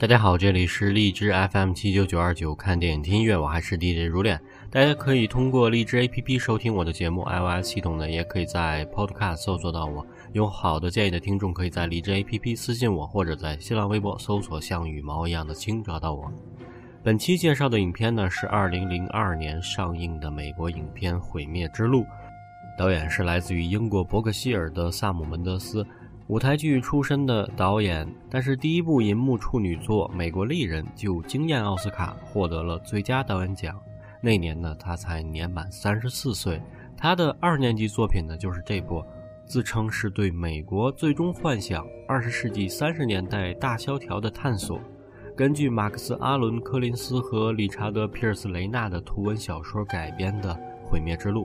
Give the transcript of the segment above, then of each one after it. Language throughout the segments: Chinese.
大家好，这里是荔枝 FM 七九九二九，看电影听音乐，我还是 DJ 如恋。大家可以通过荔枝 APP 收听我的节目，iOS 系统呢，也可以在 Podcast 搜索到我。有好的建议的听众，可以在荔枝 APP 私信我，或者在新浪微博搜索“像羽毛一样的青”找到我。本期介绍的影片呢，是二零零二年上映的美国影片《毁灭之路》，导演是来自于英国伯克希尔的萨姆·门德斯。舞台剧出身的导演，但是第一部银幕处女作《美国丽人》就惊艳奥斯卡，获得了最佳导演奖。那年呢，他才年满三十四岁。他的二年级作品呢，就是这部，自称是对美国最终幻想、二十世纪三十年代大萧条的探索。根据马克思·阿伦·柯林斯和理查德·皮尔斯·雷纳的图文小说改编的《毁灭之路》，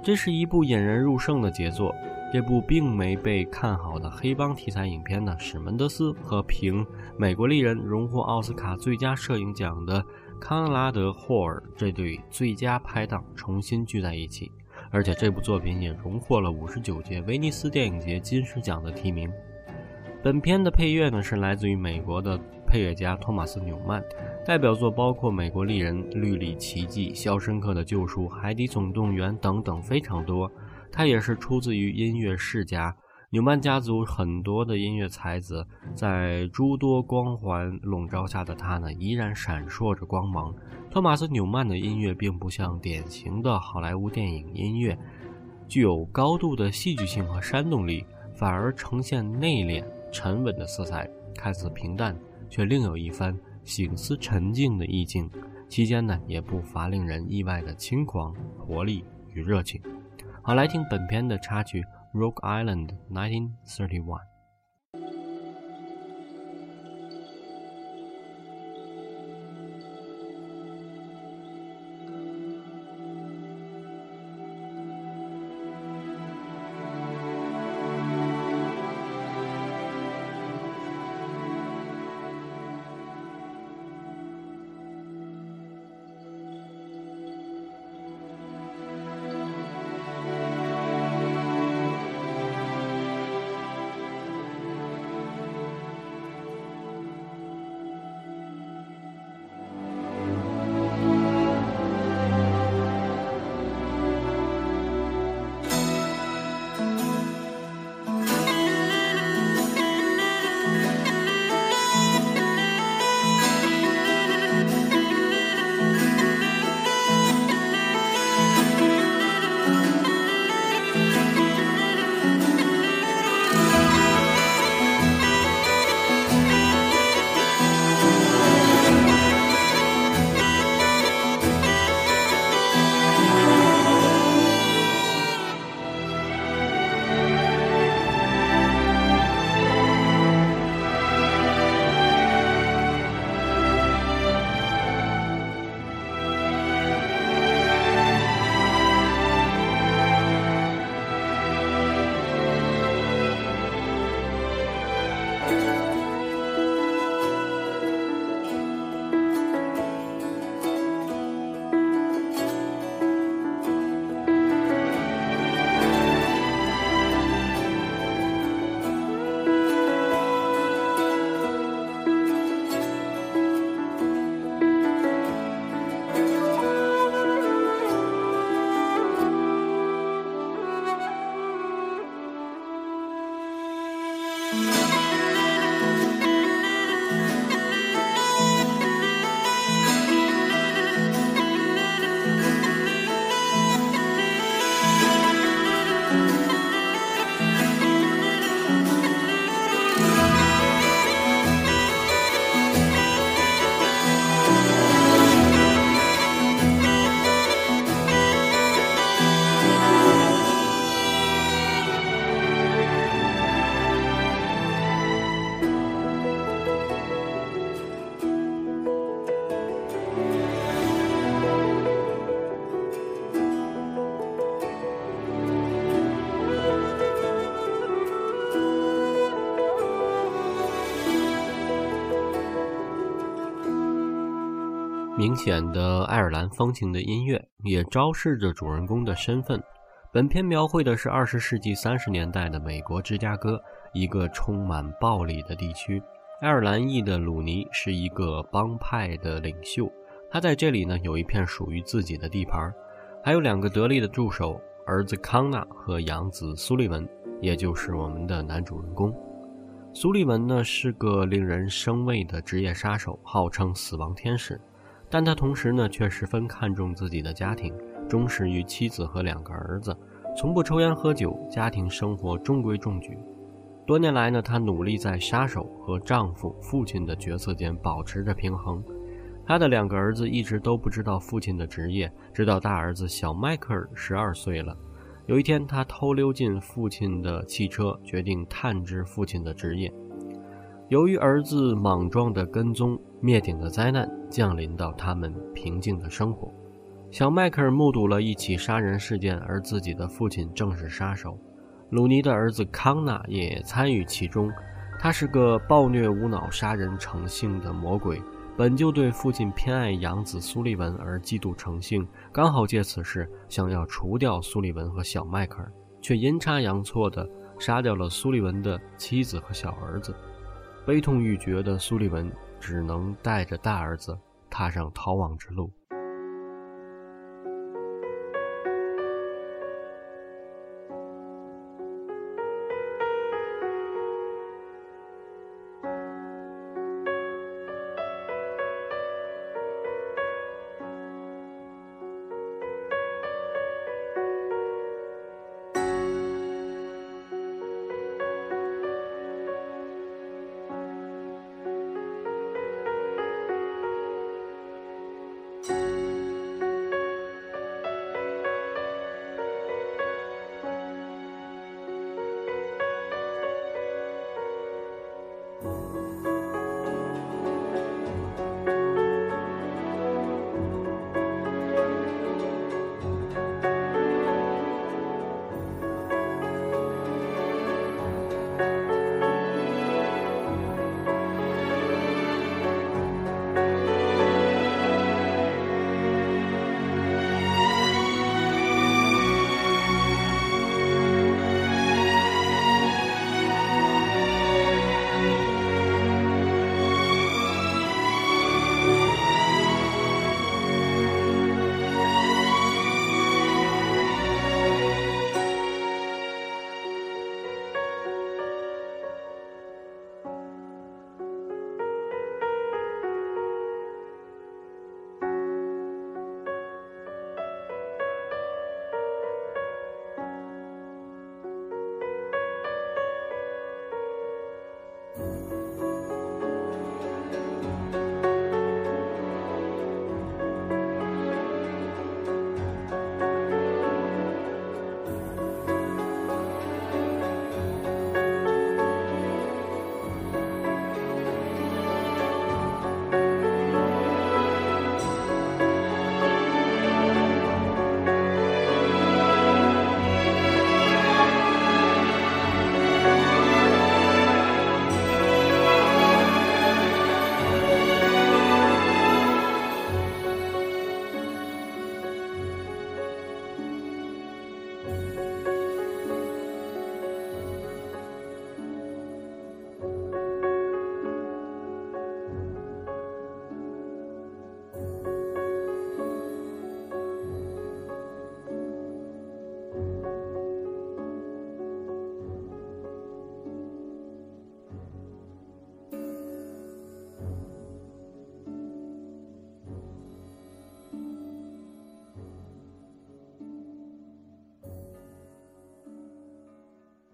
这是一部引人入胜的杰作。这部并没被看好的黑帮题材影片呢，史门德斯和凭《美国丽人》荣获奥斯卡最佳摄影奖的康拉德·霍尔这对最佳拍档重新聚在一起，而且这部作品也荣获了五十九届威尼斯电影节金狮奖的提名。本片的配乐呢是来自于美国的配乐家托马斯·纽曼，代表作包括《美国丽人》《绿里奇迹》《肖申克的救赎》《海底总动员》等等，非常多。他也是出自于音乐世家纽曼家族很多的音乐才子，在诸多光环笼罩下的他呢，依然闪烁着光芒。托马斯·纽曼的音乐并不像典型的好莱坞电影音乐，具有高度的戏剧性和煽动力，反而呈现内敛、沉稳的色彩，看似平淡，却另有一番醒思沉静的意境。期间呢，也不乏令人意外的轻狂、活力与热情。好，来听本片的插曲《Rock Island》，1931。 明显的爱尔兰风情的音乐也昭示着主人公的身份。本片描绘的是二十世纪三十年代的美国芝加哥，一个充满暴力的地区。爱尔兰裔的鲁尼是一个帮派的领袖，他在这里呢有一片属于自己的地盘，还有两个得力的助手，儿子康纳和养子苏利文，也就是我们的男主人公。苏利文呢是个令人生畏的职业杀手，号称死亡天使，但他同时呢却十分看重自己的家庭，忠实于妻子和两个儿子，从不抽烟喝酒，家庭生活中规中矩。多年来呢，他努力在杀手和丈夫、父亲的角色间保持着平衡。他的两个儿子一直都不知道父亲的职业，直到大儿子小迈克尔十二岁了。有一天，他偷溜进父亲的汽车，决定探知父亲的职业。由于儿子莽撞的跟踪，灭顶的灾难降临到他们平静的生活。小迈克尔目睹了一起杀人事件，而自己的父亲正是杀手。鲁尼的儿子康纳也参与其中，他是个暴虐无脑、杀人成性的魔鬼，本就对父亲偏爱养子苏利文而嫉妒成性，刚好借此事想要除掉苏利文和小迈克尔，却阴差阳错地杀掉了苏利文的妻子和小儿子。悲痛欲绝的苏利文只能带着大儿子踏上逃亡之路。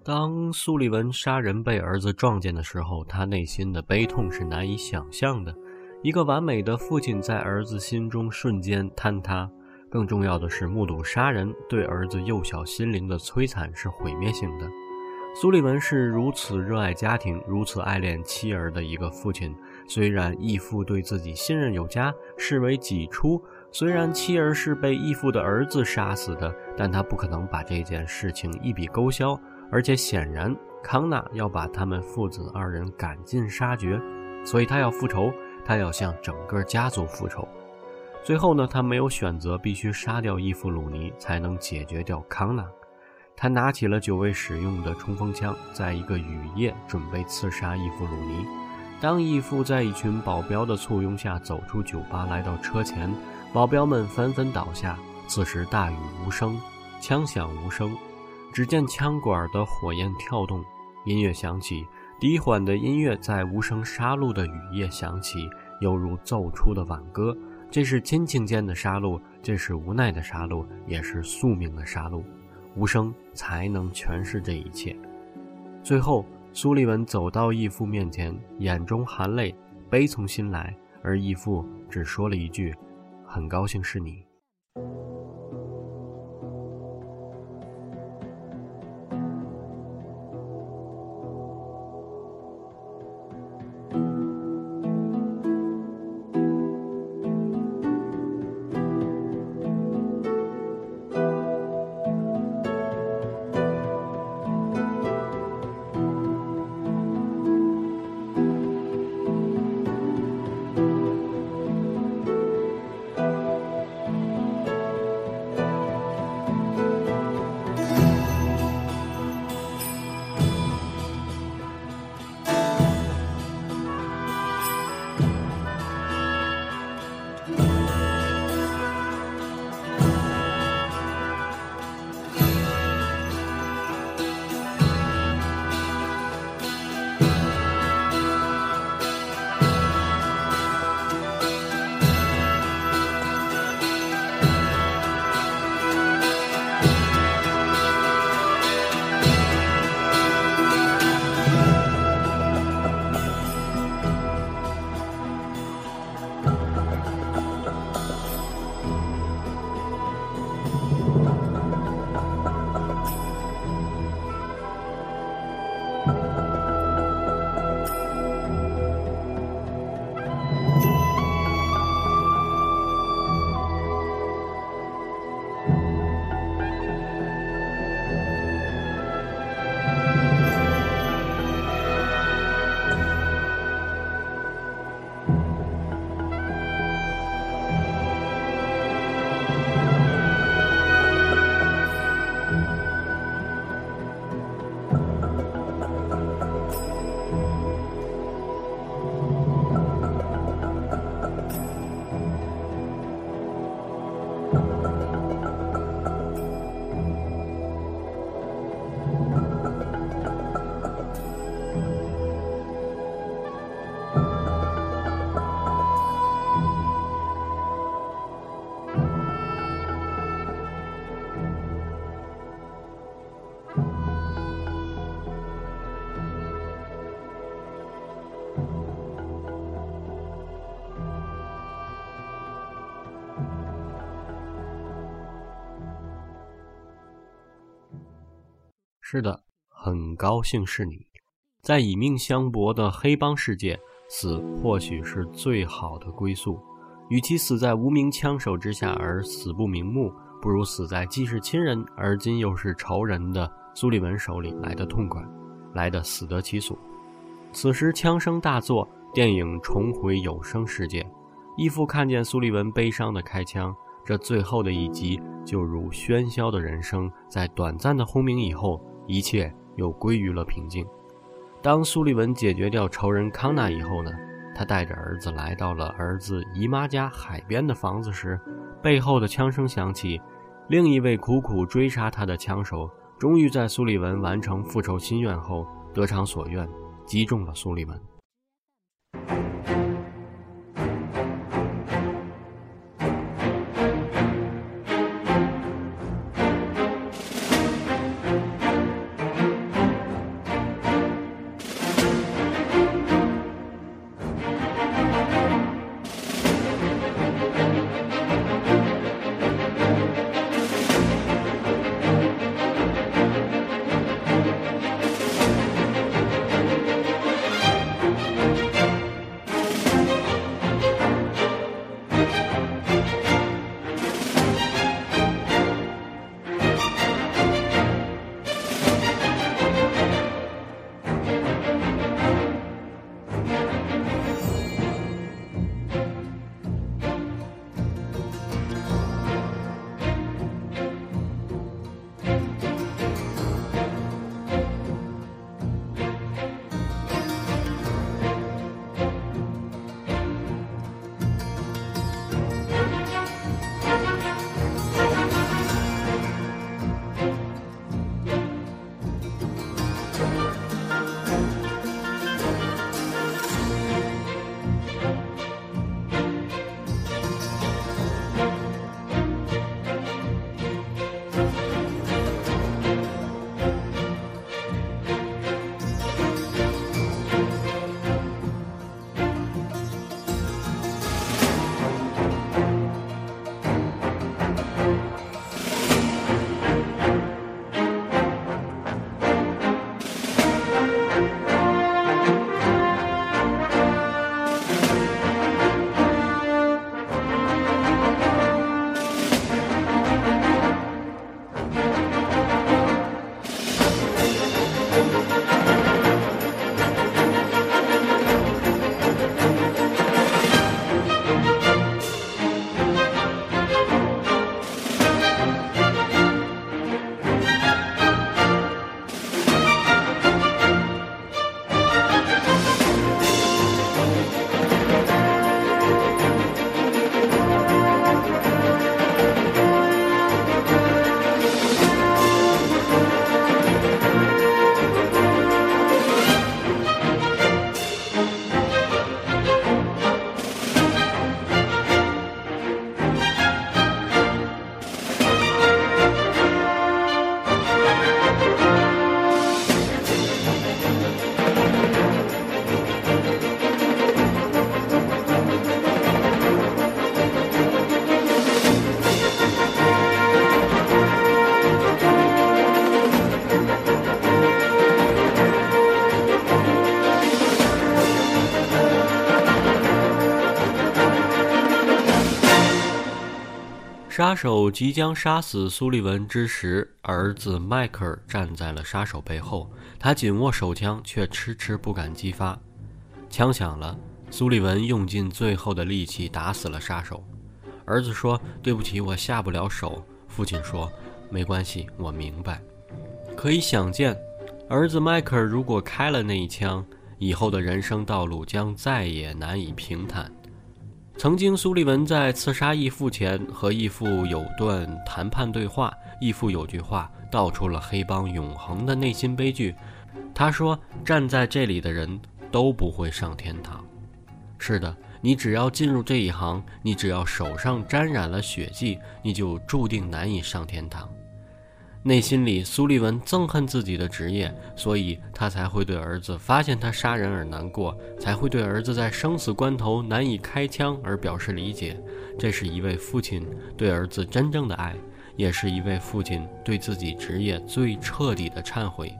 当苏利文杀人被儿子撞见的时候，他内心的悲痛是难以想象的。一个完美的父亲在儿子心中瞬间坍塌。更重要的是，目睹杀人对儿子幼小心灵的摧残是毁灭性的。苏利文是如此热爱家庭、如此爱恋妻儿的一个父亲。虽然义父对自己信任有加，视为己出；虽然妻儿是被义父的儿子杀死的，但他不可能把这件事情一笔勾销。而且显然，康纳要把他们父子二人赶尽杀绝，所以他要复仇，他要向整个家族复仇。最后呢，他没有选择，必须杀掉义父鲁尼才能解决掉康纳。他拿起了久未使用的冲锋枪，在一个雨夜准备刺杀义父鲁尼。当义父在一群保镖的簇拥下走出酒吧，来到车前，保镖们纷纷倒下。此时大雨无声，枪响无声，只见枪管的火焰跳动，音乐响起，低缓的音乐在无声杀戮的雨夜响起，犹如奏出的挽歌。这是亲情间的杀戮，这是无奈的杀戮，也是宿命的杀戮。无声才能诠释这一切。最后。苏利文走到义父面前，眼中含泪，悲从心来，而义父只说了一句：“很高兴是你。”是的，很高兴是你，在以命相搏的黑帮世界，死或许是最好的归宿。与其死在无名枪手之下而死不瞑目，不如死在既是亲人而今又是仇人的苏利文手里来的痛快，来的死得其所。此时枪声大作，电影重回有声世界。义父看见苏利文悲伤的开枪，这最后的一击就如喧嚣的人生，在短暂的轰鸣以后。一切又归于了平静。当苏利文解决掉仇人康纳以后呢？他带着儿子来到了儿子姨妈家海边的房子时，背后的枪声响起。另一位苦苦追杀他的枪手，终于在苏利文完成复仇心愿后得偿所愿，击中了苏利文。杀手即将杀死苏利文之时，儿子迈克尔站在了杀手背后，他紧握手枪，却迟迟不敢击发。枪响了，苏利文用尽最后的力气打死了杀手。儿子说：“对不起，我下不了手。”父亲说：“没关系，我明白。”可以想见，儿子迈克尔如果开了那一枪，以后的人生道路将再也难以平坦。曾经，苏利文在刺杀义父前和义父有段谈判对话，义父有句话道出了黑帮永恒的内心悲剧。他说：“站在这里的人都不会上天堂。”是的，你只要进入这一行，你只要手上沾染了血迹，你就注定难以上天堂。内心里，苏利文憎恨自己的职业，所以他才会对儿子发现他杀人而难过，才会对儿子在生死关头难以开枪而表示理解。这是一位父亲对儿子真正的爱，也是一位父亲对自己职业最彻底的忏悔。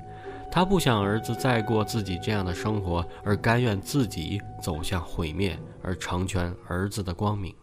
他不想儿子再过自己这样的生活，而甘愿自己走向毁灭，而成全儿子的光明。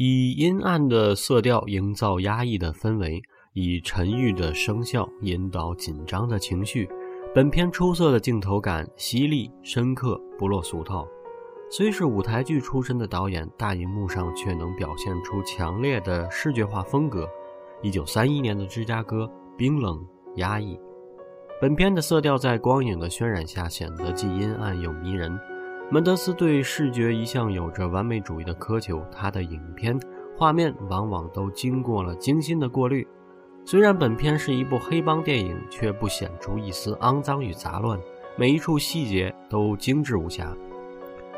以阴暗的色调营造压抑的氛围，以沉郁的声效引导紧张的情绪。本片出色的镜头感犀利深刻，不落俗套。虽是舞台剧出身的导演，大荧幕上却能表现出强烈的视觉化风格。一九三一年的芝加哥，冰冷压抑。本片的色调在光影的渲染下显得既阴暗又迷人。门德斯对视觉一向有着完美主义的苛求，他的影片画面往往都经过了精心的过滤。虽然本片是一部黑帮电影，却不显出一丝肮脏与杂乱，每一处细节都精致无瑕。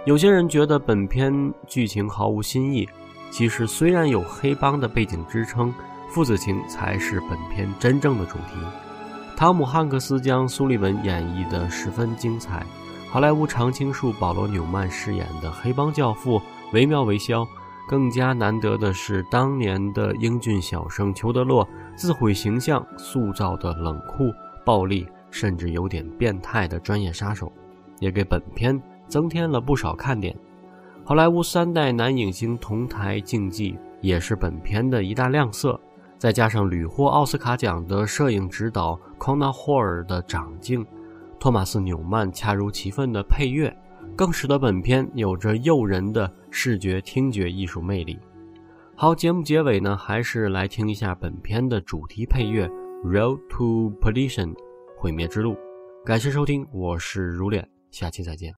有些人觉得本片剧情毫无新意，其实虽然有黑帮的背景支撑，父子情才是本片真正的主题。汤姆·汉克斯将苏利文演绎得十分精彩。好莱坞常青树保罗·纽曼饰演的黑帮教父惟妙惟肖，更加难得的是，当年的英俊小生裘德洛自毁形象塑造的冷酷、暴力，甚至有点变态的专业杀手，也给本片增添了不少看点。好莱坞三代男影星同台竞技，也是本片的一大亮色。再加上屡获奥斯卡奖的摄影指导康纳霍尔的长镜。托马斯·纽曼恰如其分的配乐，更使得本片有着诱人的视觉听觉艺术魅力。好，节目结尾呢，还是来听一下本片的主题配乐《Road to Perdition》毁灭之路。感谢收听，我是如脸，下期再见。